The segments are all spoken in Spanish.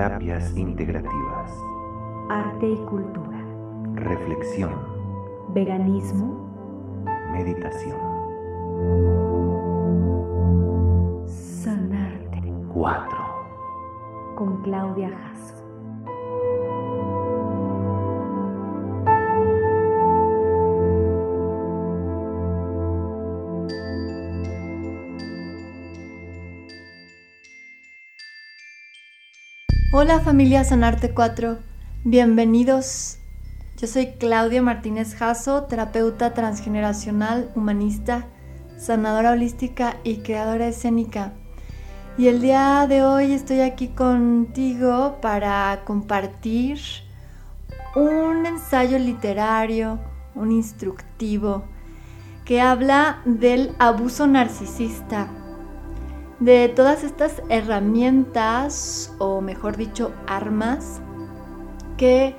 Terapias integrativas. Arte y cultura. Reflexión. Veganismo. Meditación. Sanarte. 4. Con Claudia Jasso. Hola familia Sanarte 4, bienvenidos. Yo soy Claudia Martínez Jasso, terapeuta transgeneracional, humanista, sanadora holística y creadora escénica. Y el día de hoy estoy aquí contigo para compartir un ensayo literario, un instructivo, que habla del abuso narcisista de todas estas herramientas, o mejor dicho, armas, que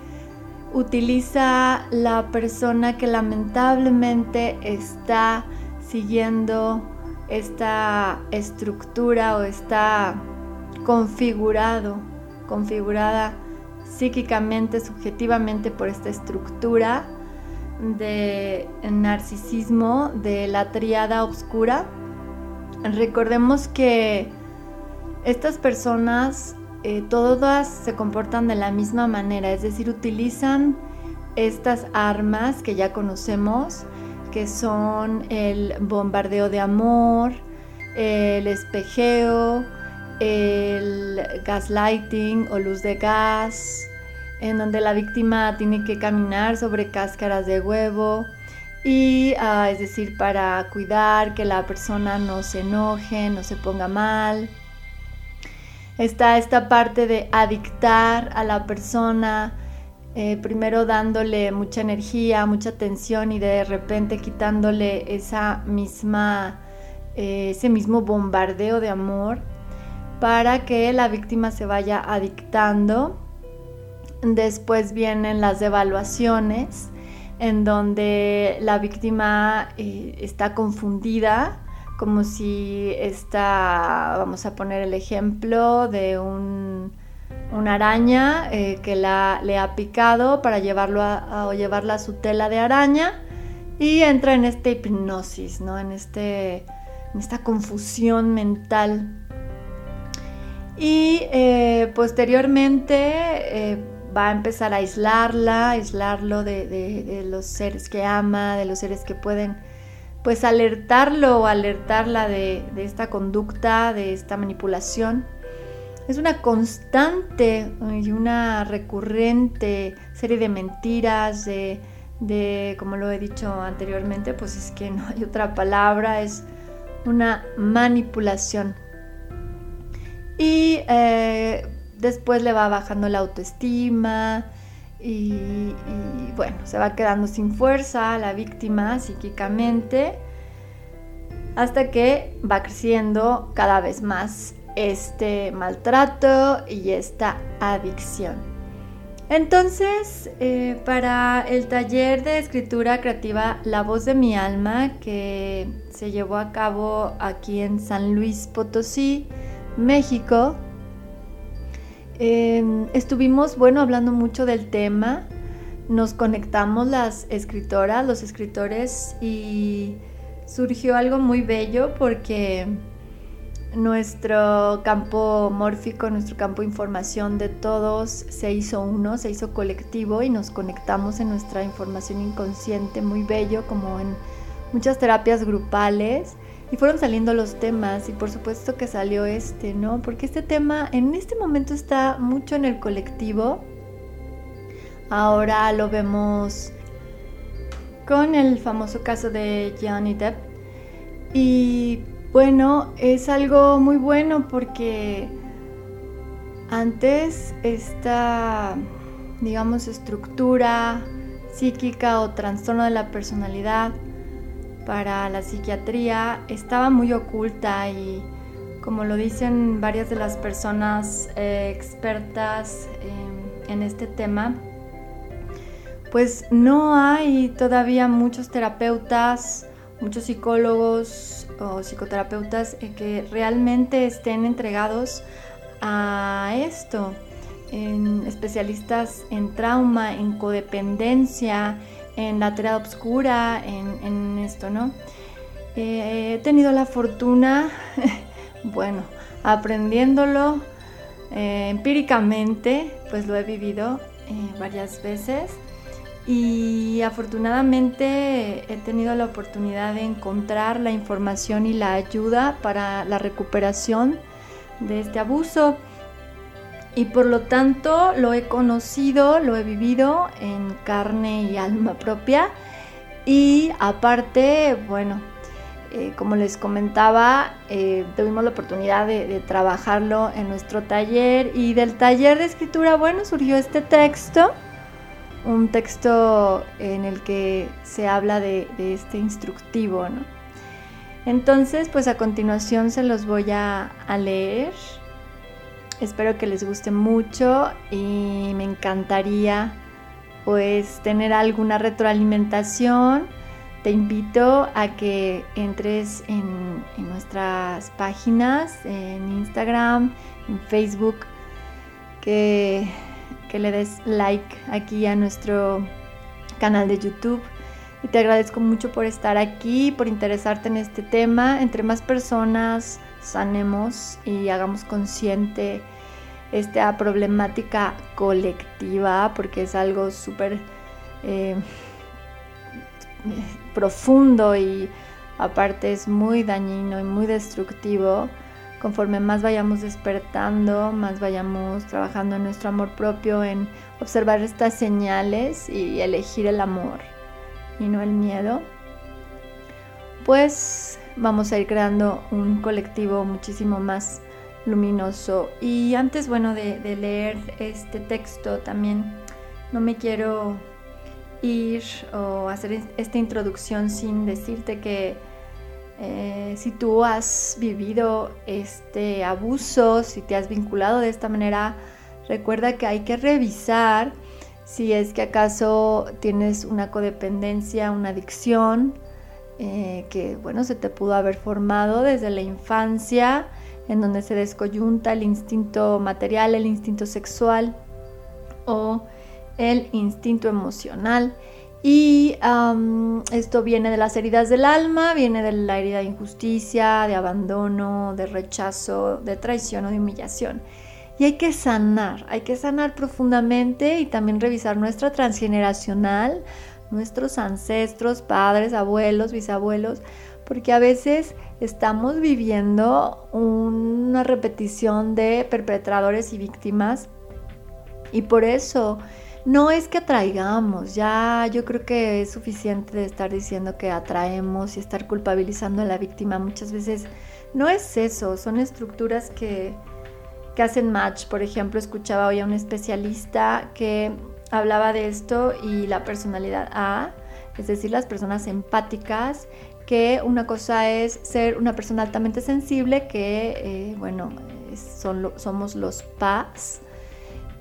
utiliza la persona que lamentablemente está siguiendo esta estructura o está configurado, configurada psíquicamente, subjetivamente por esta estructura de narcisismo de la triada oscura Recordemos que estas personas eh, todas se comportan de la misma manera, es decir, utilizan estas armas que ya conocemos, que son el bombardeo de amor, el espejeo, el gaslighting o luz de gas, en donde la víctima tiene que caminar sobre cáscaras de huevo, y ah, es decir, para cuidar que la persona no se enoje, no se ponga mal. Está esta parte de adictar a la persona, eh, primero dándole mucha energía, mucha atención y de repente quitándole esa misma, eh, ese mismo bombardeo de amor para que la víctima se vaya adictando. Después vienen las evaluaciones en donde la víctima eh, está confundida, como si está, vamos a poner el ejemplo de una araña eh, que la, le ha picado para llevarlo a, llevarla a su tela de araña y entra en esta hipnosis, ¿no? en, este, en esta confusión mental. Y eh, posteriormente va a empezar a aislarla, aislarlo de, los seres que ama, de los seres que pueden pues alertarlo o alertarla de, esta conducta, de esta manipulación. Es una constante y una recurrente serie de mentiras, de, como lo he dicho anteriormente, pues es que no hay otra palabra, es una manipulación. Y eh, después le va bajando la autoestima y, bueno, se va quedando sin fuerza la víctima psíquicamente hasta que va creciendo cada vez más este maltrato y esta adicción. Entonces, eh, para el taller de escritura creativa La voz de mi alma, que se llevó a cabo aquí en San Luis Potosí, México, Em, estuvimos, bueno, hablando mucho del tema, nos conectamos las escritoras, los escritores y surgió algo muy bello porque nuestro campo mórfico, nuestro campo información de todos se hizo uno, se hizo colectivo y nos conectamos en nuestra información inconsciente, muy bello, como en muchas terapias grupales. Y fueron saliendo los temas y por supuesto que salió este, ¿no? Porque este tema en este momento está mucho en el colectivo. Ahora lo vemos con el famoso caso de Johnny Depp. Y bueno, es algo muy bueno porque antes esta, digamos, estructura psíquica o trastorno de la personalidad para la psiquiatría estaba muy oculta y como lo dicen varias de las personas eh, expertas en este tema, pues no hay todavía muchos terapeutas, muchos psicólogos o psicoterapeutas eh, que realmente estén entregados a esto. en especialistas en trauma, en codependencia, en la triada obscura, en, esto, ¿no? Eh, he tenido la fortuna, bueno, aprendiéndolo eh, empíricamente, pues lo he vivido eh, varias veces y afortunadamente he tenido la oportunidad de encontrar la información y la ayuda para la recuperación de este abuso y por lo tanto lo he conocido, lo he vivido en carne y alma propia y aparte, bueno, eh, como les comentaba, eh, tuvimos la oportunidad de, trabajarlo en nuestro taller y del taller de escritura, bueno, surgió este texto, un texto en el que se habla de, este instructivo. Entonces, pues a continuación se los voy a leer. Espero que les guste mucho y me encantaría pues tener alguna retroalimentación. Te invito a que entres en, nuestras páginas, en Instagram, en Facebook, que, que le des like aquí a nuestro canal de YouTube y te agradezco mucho por estar aquí, por interesarte en este tema. Entre más personas sanemos y hagamos consciente esta problemática colectiva, porque es algo súper eh, profundo y aparte es muy dañino y muy destructivo. Conforme más vayamos despertando, más vayamos trabajando en nuestro amor propio, en observar estas señales y elegir el amor y no el miedo, pues vamos a ir creando un colectivo muchísimo más luminoso. Y antes, bueno, de, leer este texto también no me quiero ir o hacer esta introducción sin decirte que eh, si tú has vivido este abuso, si te has vinculado de esta manera, recuerda que hay que revisar si es que acaso tienes una codependencia, una adicción, eh, que bueno, se te pudo haber formado desde la infancia, en donde se descoyunta el instinto material, el instinto sexual o el instinto emocional. Y esto viene de las heridas del alma, viene de la herida de injusticia, de abandono, de rechazo, de traición o de humillación. Y hay que sanar, hay que sanar profundamente y también revisar nuestra transgeneracional, nuestros ancestros, padres, abuelos, bisabuelos, porque a veces estamos viviendo una repetición de perpetradores y víctimas y por eso no es que atraigamos, ya yo creo que es suficiente de estar diciendo que atraemos y estar culpabilizando a la víctima muchas veces. No es eso, son estructuras que que hacen match. Por ejemplo, escuchaba hoy a un especialista que hablaba de esto y la personalidad A, es decir, las personas empáticas, que una cosa es ser una persona altamente sensible, que, eh, bueno, son somos los paz.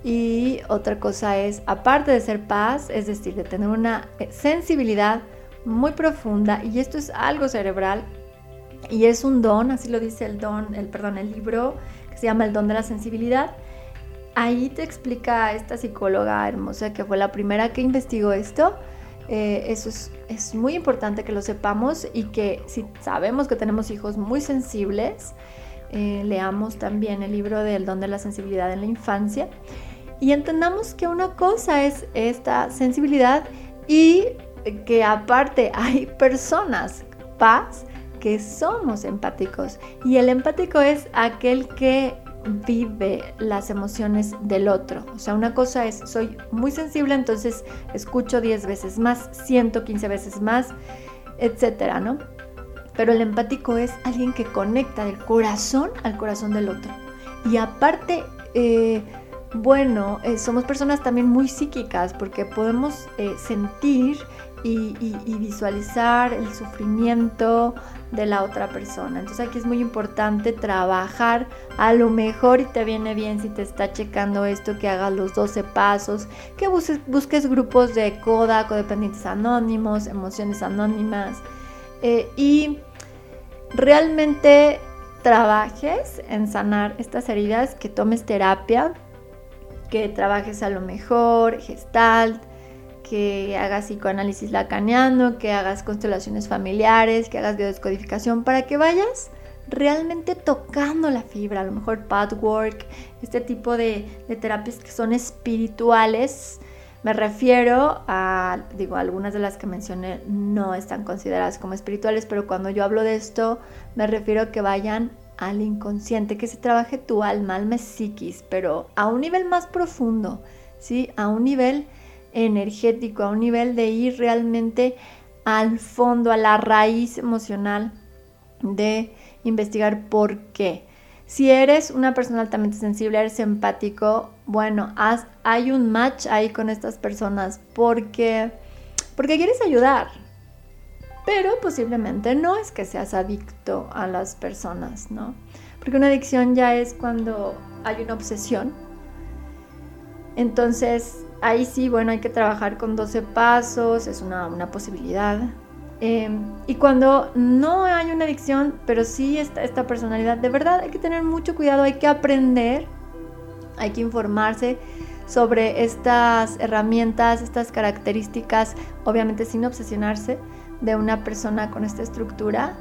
Y otra cosa es, aparte de ser paz, es decir, de tener una eh, sensibilidad muy profunda, y esto es algo cerebral, y es un don, así lo dice el don, el perdón, el libro se llama El don de la sensibilidad. Ahí te explica esta psicóloga hermosa que fue la primera que investigó esto. Eh, eso es, muy importante que lo sepamos y que si sabemos que tenemos hijos muy sensibles, eh, leamos también el libro del don de la sensibilidad en la infancia y entendamos que una cosa es esta sensibilidad y que aparte hay personas, paz, que somos empáticos. Y el empático es aquel que vive las emociones del otro. O sea, una cosa es, soy muy sensible, entonces escucho 10 veces más, siento 15 veces más, etcétera, ¿no? Pero el empático es alguien que conecta del corazón al corazón del otro. Y aparte, eh, bueno, eh, somos personas también muy psíquicas porque podemos eh, sentir y, visualizar el sufrimiento de la otra persona. Entonces aquí es muy importante trabajar a lo mejor y te viene bien si te está checando esto, que hagas los 12 pasos, que busques, grupos de CODA, codependientes anónimos, emociones anónimas eh, y realmente trabajes en sanar estas heridas, que tomes terapia que trabajes a lo mejor gestalt, que hagas psicoanálisis lacaniano, que hagas constelaciones familiares, que hagas biodescodificación, para que vayas realmente tocando la fibra, a lo mejor pathwork, este tipo de, terapias que son espirituales. Me refiero a, digo, algunas de las que mencioné no están consideradas como espirituales, pero cuando yo hablo de esto, me refiero a que vayan al inconsciente, que se trabaje tu alma, alma psiquis, pero a un nivel más profundo, ¿sí? A un nivel energético, a un nivel de ir realmente al fondo, a la raíz emocional de investigar por qué. Si eres una persona altamente sensible, eres empático, bueno, hay un match ahí con estas personas porque, porque quieres ayudar. Pero posiblemente no es que seas adicto a las personas, ¿no? Porque una adicción ya es cuando hay una obsesión. Entonces, ahí sí, bueno, hay que trabajar con 12 pasos, es una, una posibilidad. Em, y cuando no hay una adicción, pero sí está esta personalidad, de verdad hay que tener mucho cuidado, hay que aprender, hay que informarse sobre estas herramientas, estas características, obviamente sin obsesionarse de una persona con esta estructura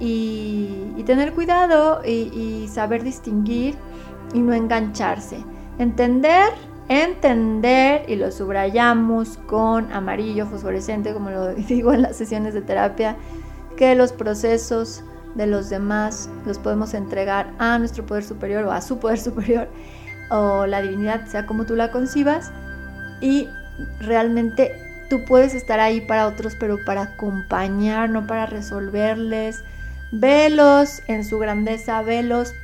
y, tener cuidado y, y saber distinguir y no engancharse. Entender entender y lo subrayamos con amarillo fosforescente, como lo digo en las sesiones de terapia, que los procesos de los demás los podemos entregar a nuestro poder superior o a su poder superior o la divinidad, sea como tú la concibas, y realmente tú puedes estar ahí para otros, pero para acompañar, no para resolverles. Velos en su grandeza, velos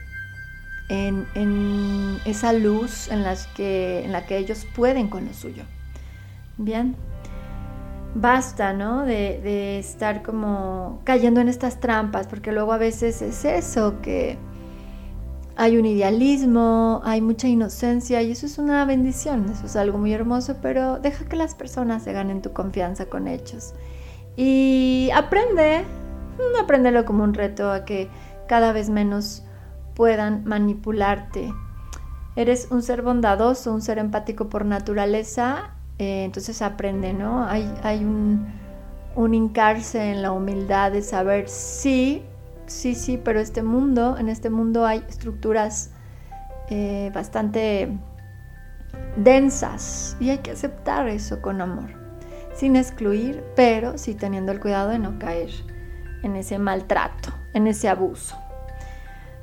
en, esa luz en, las que, en la que ellos pueden con lo suyo. Bien, basta, ¿no? De, de, estar como cayendo en estas trampas, porque luego a veces es eso, que hay un idealismo, hay mucha inocencia y eso es una bendición, eso es algo muy hermoso, pero deja que las personas se ganen tu confianza con ellos. Y aprende, aprendelo como un reto a que cada vez menos puedan manipularte. Eres un ser bondadoso, un ser empático por naturaleza, eh, entonces aprende, ¿no? Hay, un, un hincarse en la humildad de saber, sí, sí, sí, pero este mundo, en este mundo hay estructuras eh, bastante densas y hay que aceptar eso con amor, sin excluir, pero sí teniendo el cuidado de no caer en ese maltrato, en ese abuso.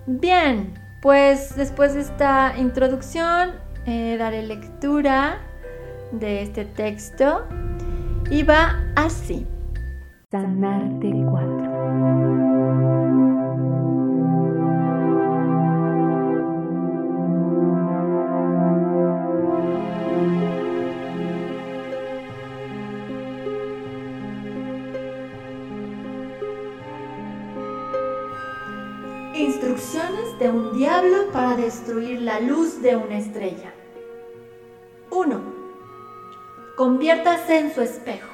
Bien, pues después de esta introducción eh, daré lectura de este texto y va así. Sanarte 4. De un diablo para destruir la luz de una estrella. 1. Conviértase en su espejo.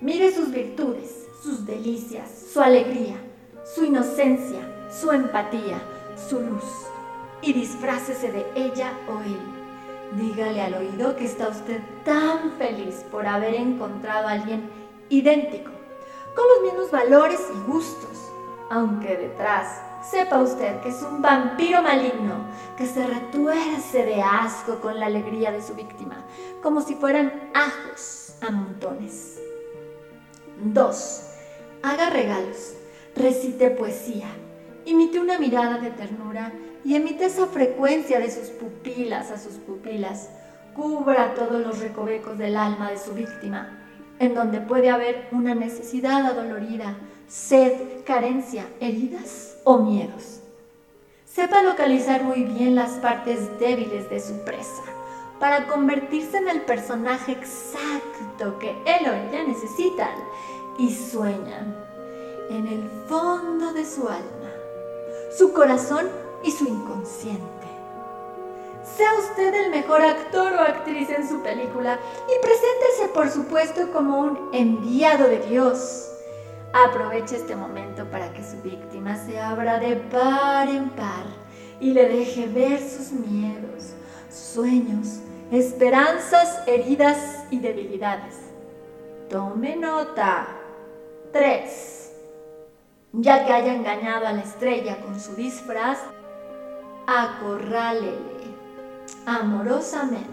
Mire sus virtudes, sus delicias, su alegría, su inocencia, su empatía, su luz. Y disfrácese de ella o él. Dígale al oído que está usted tan feliz por haber encontrado a alguien idéntico, con los mismos valores y gustos, aunque detrás sepa usted que es un vampiro maligno que se retuerce de asco con la alegría de su víctima, como si fueran ajos a montones. 2. Haga regalos, recite poesía, imite una mirada de ternura y emite esa frecuencia de sus pupilas a sus pupilas. Cubra todos los recovecos del alma de su víctima, en donde puede haber una necesidad adolorida, sed, carencia, heridas o miedos. Sepa localizar muy bien las partes débiles de su presa para convertirse en el personaje exacto que él o ella necesitan y sueñan en el fondo de su alma, su corazón y su inconsciente. Sea usted el mejor actor o actriz en su película y preséntese por supuesto como un enviado de Dios Aproveche este momento para que su víctima se abra de par en par y le deje ver sus miedos, sueños, esperanzas, heridas y debilidades. Tome nota. 3. Ya que haya engañado a la estrella con su disfraz, acorrálele amorosamente.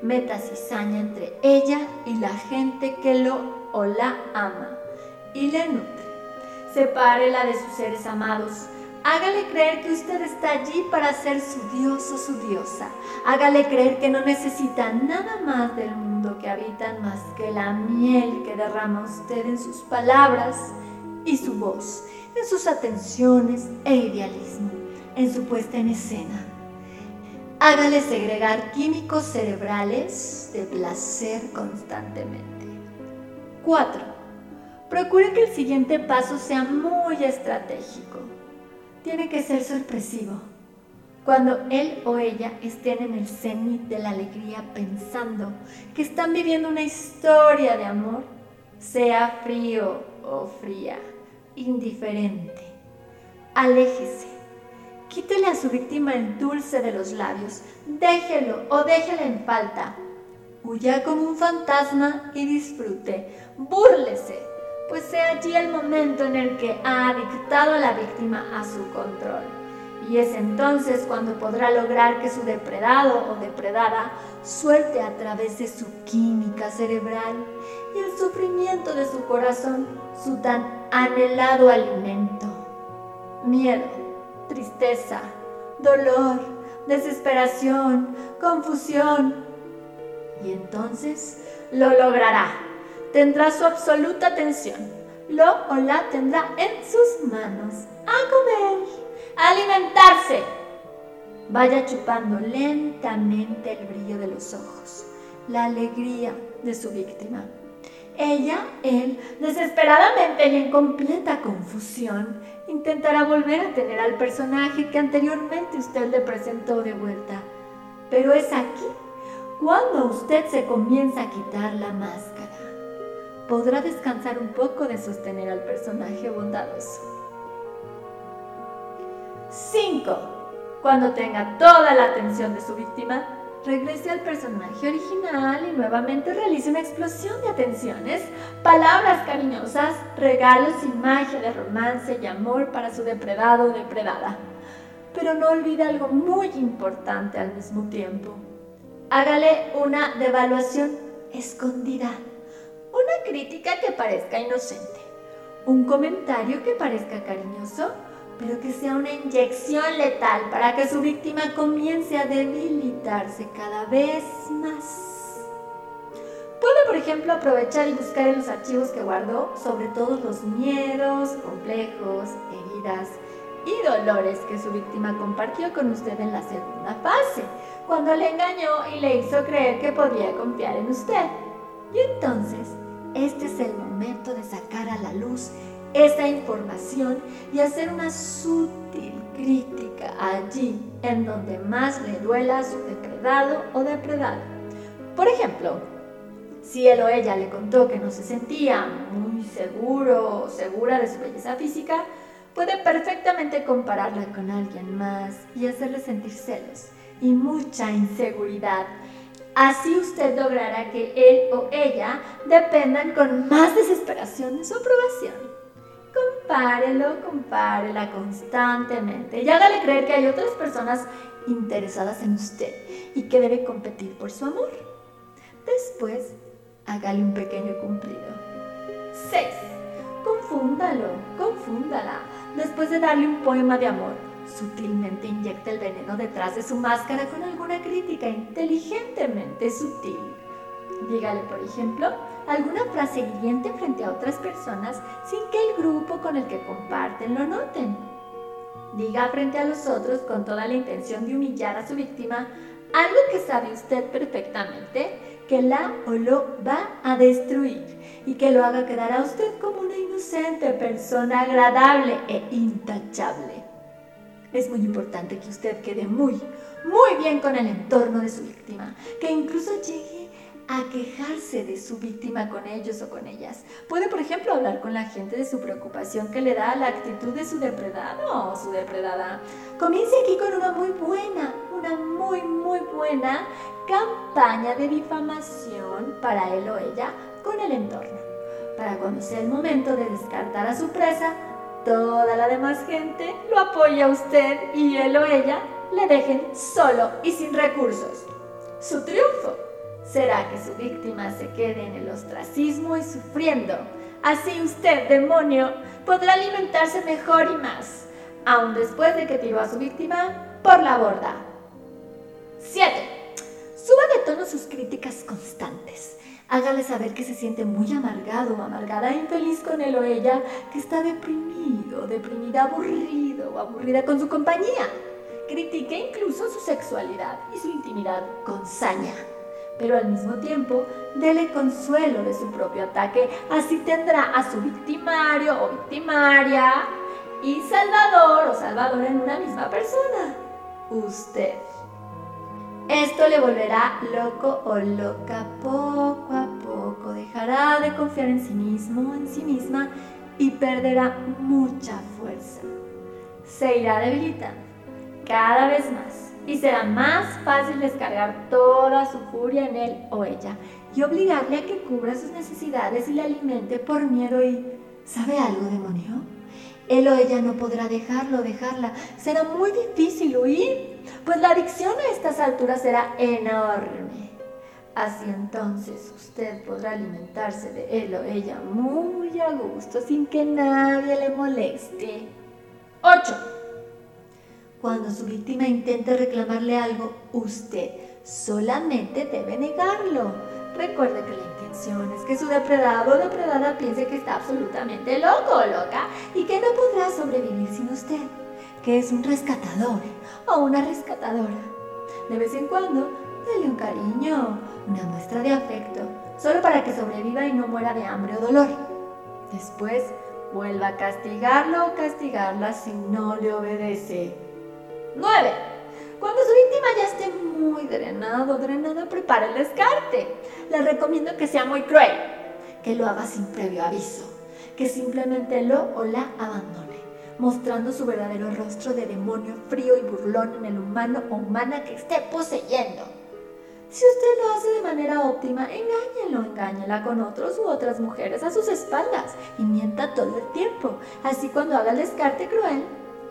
Meta cizaña entre ella y la gente que lo o la ama y le nutre. Sepárela de sus seres amados. Hágale creer que usted está allí para ser su dios o su diosa. Hágale creer que no necesita nada más del mundo que habitan más que la miel que derrama usted en sus palabras y su voz, en sus atenciones e idealismo, en su puesta en escena. Hágale segregar químicos cerebrales de placer constantemente. 4. Procure que el siguiente paso sea muy estratégico. Tiene que ser sorpresivo. Cuando él o ella estén en el cenit de la alegría pensando que están viviendo una historia de amor, sea frío o fría, indiferente. Aléjese Quítele a su víctima el dulce de los labios, déjelo o déjela en falta. Huya como un fantasma y disfrute, búrlese, pues sea allí el momento en el que ha dictado a la víctima a su control. Y es entonces cuando podrá lograr que su depredado o depredada suelte a través de su química cerebral y el sufrimiento de su corazón su tan anhelado alimento. Miedo tristeza, dolor, desesperación, confusión. Y entonces lo logrará. Tendrá su absoluta atención. Lo o la tendrá en sus manos. A comer, a alimentarse. Vaya chupando lentamente el brillo de los ojos, la alegría de su víctima. Ella, él, desesperadamente y en completa confusión, intentará volver a tener al personaje que anteriormente usted le presentó de vuelta. Pero es aquí cuando usted se comienza a quitar la máscara. Podrá descansar un poco de sostener al personaje bondadoso. 5. Cuando tenga toda la atención de su víctima, regrese al personaje original y nuevamente realice una explosión de atenciones, palabras cariñosas, regalos y magia de romance y amor para su depredado o depredada. Pero no olvide algo muy importante al mismo tiempo. Hágale una devaluación escondida, una crítica que parezca inocente, un comentario que parezca cariñoso pero que sea una inyección letal para que su víctima comience a debilitarse cada vez más. Puede, por ejemplo, aprovechar y buscar en los archivos que guardó sobre todos los miedos, complejos, heridas y dolores que su víctima compartió con usted en la segunda fase, cuando le engañó y le hizo creer que podía confiar en usted. Y entonces, este es el momento de sacar a la luz esa información y hacer una sutil crítica allí en donde más le duela su depredado o depredada. Por ejemplo, si él o ella le contó que no se sentía muy seguro o segura de su belleza física, puede perfectamente compararla con alguien más y hacerle sentir celos y mucha inseguridad. Así usted logrará que él o ella dependan con más desesperación de su aprobación compárelo, compárela constantemente y hágale creer que hay otras personas interesadas en usted y que debe competir por su amor. Después, hágale un pequeño cumplido. 6. Confúndalo, confúndala. Después de darle un poema de amor, sutilmente inyecta el veneno detrás de su máscara con alguna crítica inteligentemente sutil. Dígale, por ejemplo, alguna frase hiriente frente a otras personas sin que el grupo con el que comparten lo noten. Diga frente a los otros con toda la intención de humillar a su víctima algo que sabe usted perfectamente que la o lo va a destruir y que lo haga quedar a usted como una inocente persona agradable e intachable. Es muy importante que usted quede muy, muy bien con el entorno de su víctima, que incluso llegue a quejarse de su víctima con ellos o con ellas. Puede, por ejemplo, hablar con la gente de su preocupación que le da la actitud de su depredado o su depredada. Comience aquí con una muy buena, una muy, muy buena campaña de difamación para él o ella con el entorno. Para cuando sea el momento de descartar a su presa, toda la demás gente lo apoya a usted y él o ella le dejen solo y sin recursos. Su triunfo será que su víctima se quede en el ostracismo y sufriendo. Así usted, demonio, podrá alimentarse mejor y más, aun después de que tiró a su víctima por la borda. 7. Suba de tono sus críticas constantes. Hágale saber que se siente muy amargado o amargada infeliz con él o ella, que está deprimido, deprimida, aburrido o aburrida con su compañía. Critique incluso su sexualidad y su intimidad con saña pero al mismo tiempo dele consuelo de su propio ataque, así tendrá a su victimario o victimaria y salvador o salvadora en una misma persona, usted. Esto le volverá loco o loca poco a poco, dejará de confiar en sí mismo, en sí misma y perderá mucha fuerza. Se irá debilitando cada vez más y será más fácil descargar toda su furia en él o ella y obligarle a que cubra sus necesidades y le alimente por miedo y ¿sabe algo, demonio? Él o ella no podrá dejarlo, dejarla. Será muy difícil huir, pues la adicción a estas alturas será enorme. Así entonces usted podrá alimentarse de él o ella muy a gusto sin que nadie le moleste. 8. Cuando su víctima intente reclamarle algo, usted solamente debe negarlo. Recuerde que la intención es que su depredado o depredada piense que está absolutamente loco loca y que no podrá sobrevivir sin usted, que es un rescatador o una rescatadora. De vez en cuando, dele un cariño, una muestra de afecto, solo para que sobreviva y no muera de hambre o dolor. Después, vuelva a castigarlo o castigarla si no le obedece. 9. Cuando su víctima ya esté muy drenado, drenada, prepare el descarte. Le recomiendo que sea muy cruel, que lo haga sin previo aviso, que simplemente lo o la abandone, mostrando su verdadero rostro de demonio frío y burlón en el humano o humana que esté poseyendo. Si usted lo hace de manera óptima, engáñelo, engáñela con otros u otras mujeres a sus espaldas y mienta todo el tiempo. Así cuando haga el descarte cruel,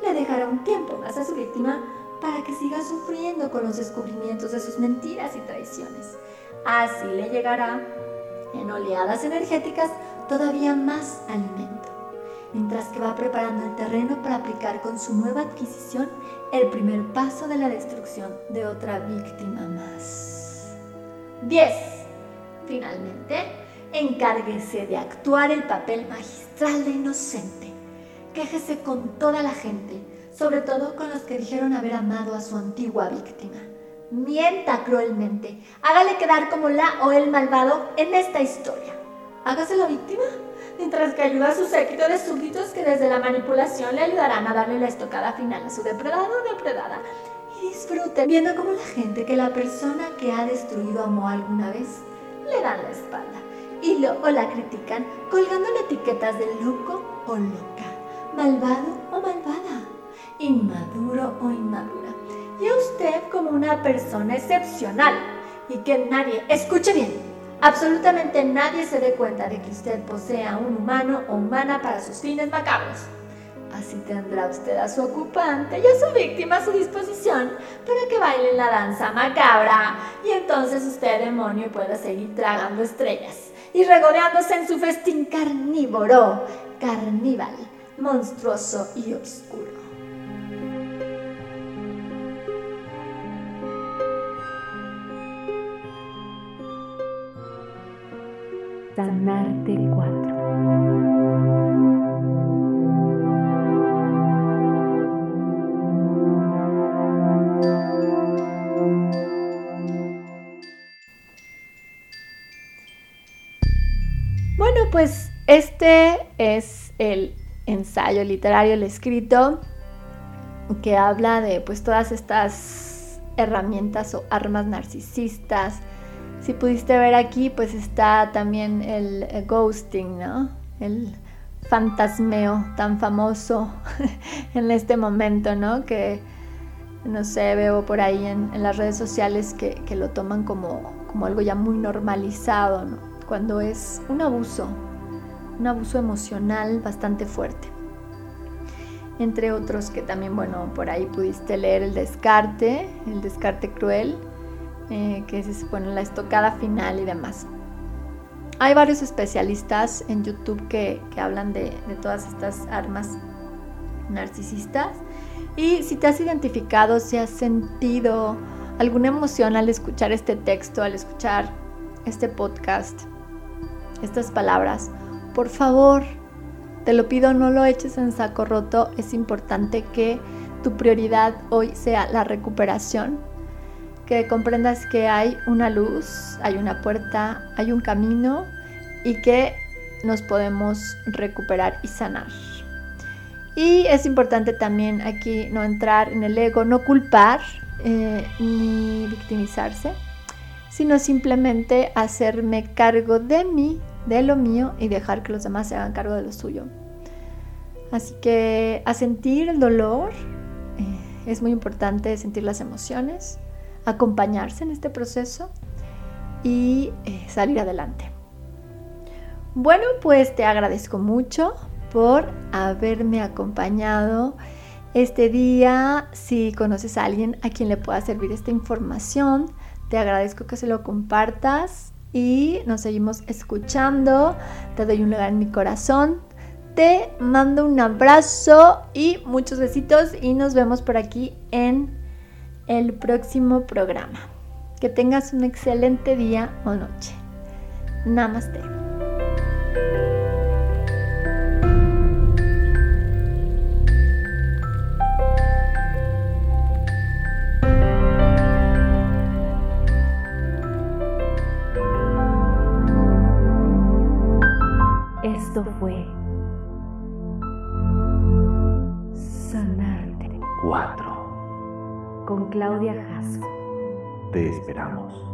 le dejará un tiempo más a su víctima para que siga sufriendo con los descubrimientos de sus mentiras y traiciones. Así le llegará en oleadas energéticas todavía más alimento, mientras que va preparando el terreno para aplicar con su nueva adquisición el primer paso de la destrucción de otra víctima más. 10. Finalmente, encárguese de actuar el papel magistral de inocente Quéjese con toda la gente, sobre todo con los que dijeron haber amado a su antigua víctima. Mienta cruelmente, hágale quedar como la o el malvado en esta historia. Hágase la víctima, mientras que ayuda a su séquito de súbditos que desde la manipulación le ayudarán a darle la estocada final a su depredado o depredada. Y disfrute viendo cómo la gente que la persona que ha destruido amó alguna vez le dan la espalda y lo o la critican colgándole etiquetas de loco o loca malvado o malvada, inmaduro o inmadura, y a usted como una persona excepcional y que nadie, escuche bien, absolutamente nadie se dé cuenta de que usted posea un humano o humana para sus fines macabros. Así tendrá usted a su ocupante y a su víctima a su disposición para que bailen la danza macabra y entonces usted, demonio, pueda seguir tragando estrellas y regodeándose en su festín carnívoro, carníval, monstruoso y oscuro. Sanarte 4. Bueno, pues este es el ensayo literario, el escrito, que habla de pues todas estas herramientas o armas narcisistas, Si pudiste ver aquí, pues está también el, ghosting, ¿no? El fantasmeo tan famoso en este momento, ¿no? Que, no sé, veo por ahí en, las redes sociales que, lo toman como, como algo ya muy normalizado, ¿no? Cuando es un abuso, un abuso emocional bastante fuerte. Entre otros que también, bueno, por ahí pudiste leer el descarte, el descarte cruel, eh, que es bueno, la estocada final y demás. Hay varios especialistas en YouTube que, hablan de, todas estas armas narcisistas. Y si te has identificado, si has sentido alguna emoción al escuchar este texto, al escuchar este podcast, estas palabras, por favor, te lo pido, no lo eches en saco roto. Es importante que tu prioridad hoy sea la recuperación, que comprendas que hay una luz, hay una puerta, hay un camino y que nos podemos recuperar y sanar. Y es importante también aquí no entrar en el ego, no culpar eh, ni victimizarse, sino simplemente hacerme cargo de mí, de lo mío y dejar que los demás se hagan cargo de lo suyo. Así que a sentir el dolor eh, es muy importante sentir las emociones, acompañarse en este proceso y eh, salir adelante. Bueno, pues te agradezco mucho por haberme acompañado este día. Si conoces a alguien a quien le pueda servir esta información, te agradezco que se lo compartas y nos seguimos escuchando. Te doy un lugar en mi corazón. Te mando un abrazo y muchos besitos y nos vemos por aquí en el próximo programa. Que tengas un excelente día o noche. Namaste. Claudia Jasso. Te esperamos.